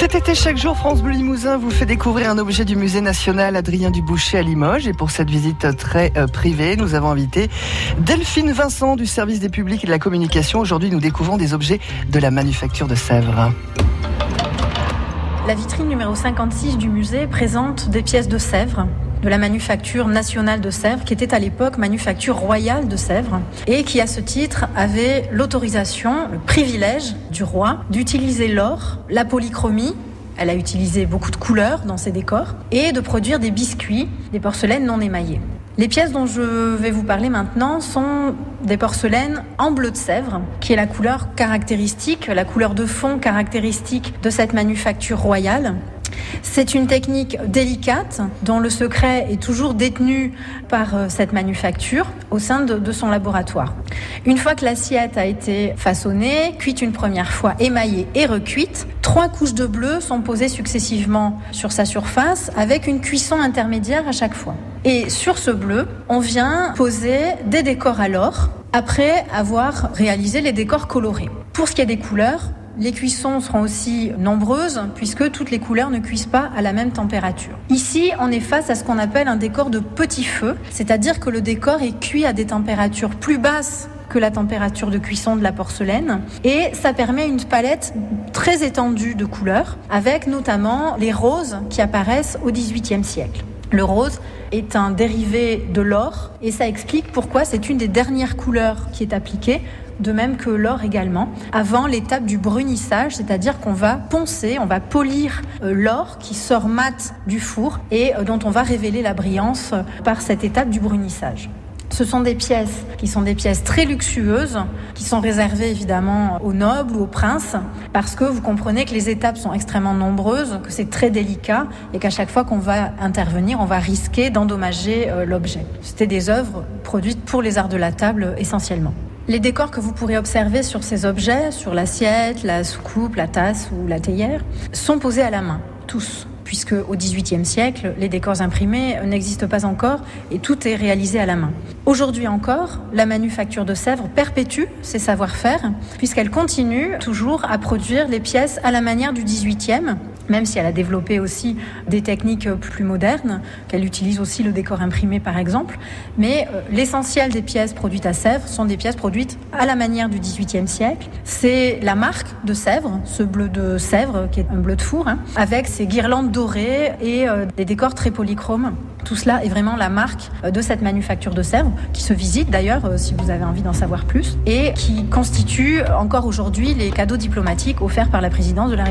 Cet été, chaque jour, France Bleu Limousin vous fait découvrir un objet du musée national Adrien Duboucher à Limoges. Et pour cette visite très euh, privée, nous avons invité Delphine Vincent du service des publics et de la communication. Aujourd'hui, nous découvrons des objets de la manufacture de Sèvres. La vitrine numéro 56 du musée présente des pièces de Sèvres de la manufacture nationale de Sèvres, qui était à l'époque manufacture royale de Sèvres, et qui à ce titre avait l'autorisation, le privilège du roi d'utiliser l'or, la polychromie, elle a utilisé beaucoup de couleurs dans ses décors, et de produire des biscuits, des porcelaines non émaillées. Les pièces dont je vais vous parler maintenant sont des porcelaines en bleu de Sèvres, qui est la couleur caractéristique, la couleur de fond caractéristique de cette manufacture royale. C'est une technique délicate dont le secret est toujours détenu par euh, cette manufacture au sein de, son laboratoire. Une fois que l'assiette a été façonnée, cuite une première fois, émaillée et recuite, trois couches de bleu sont posées successivement sur sa surface avec une cuisson intermédiaire à chaque fois. Et sur ce bleu, on vient poser des décors à l'or après avoir réalisé les décors colorés. Pour ce qui est des couleurs, les cuissons seront aussi nombreuses puisque toutes les couleurs ne cuisent pas à la même température. Ici, on est face à ce qu'on appelle un décor de petit feu, c'est-à-dire que le décor est cuit à des températures plus basses que la température de cuisson de la porcelaine et ça permet une palette très étendue de couleurs avec notamment les roses qui apparaissent au XVIIIe siècle. Le rose est un dérivé de l'or et ça explique pourquoi c'est une des dernières couleurs qui est appliquée de même que l'or également, avant l'étape du brunissage, c'est-à-dire qu'on va poncer, on va polir euh, l'or qui sort mat du four et euh, dont on va révéler la brillance euh, par cette étape du brunissage. Ce sont des pièces qui sont des pièces très luxueuses, qui sont réservées évidemment aux nobles ou aux princes, parce que vous comprenez que les étapes sont extrêmement nombreuses, que c'est très délicat et qu'à chaque fois qu'on va intervenir, on va risquer d'endommager l'objet. C'était des œuvres produites pour les arts de la table essentiellement. Les décors que vous pourrez observer sur ces objets, sur l'assiette, la soucoupe, la tasse ou la théière, sont posés à la main, tous puisque au XVIIIe siècle, les décors imprimés n'existent pas encore et tout est réalisé à la main. Aujourd'hui encore, la manufacture de Sèvres perpétue ses savoir-faire, puisqu'elle continue toujours à produire les pièces à la manière du XVIIIe, même si elle a développé aussi des techniques plus modernes, qu'elle utilise aussi le décor imprimé par exemple. Mais euh, l'essentiel des pièces produites à Sèvres sont des pièces produites à la manière du XVIIIe siècle. C'est la marque de Sèvres, ce bleu de Sèvres qui est un bleu de four, hein, avec ses guirlandes dorées et euh, des décors très polychromes. Tout cela est vraiment la marque euh, de cette manufacture de Sèvres, qui se visite d'ailleurs si vous avez envie d'en savoir plus, et qui constitue encore aujourd'hui les cadeaux diplomatiques offerts par la présidence de la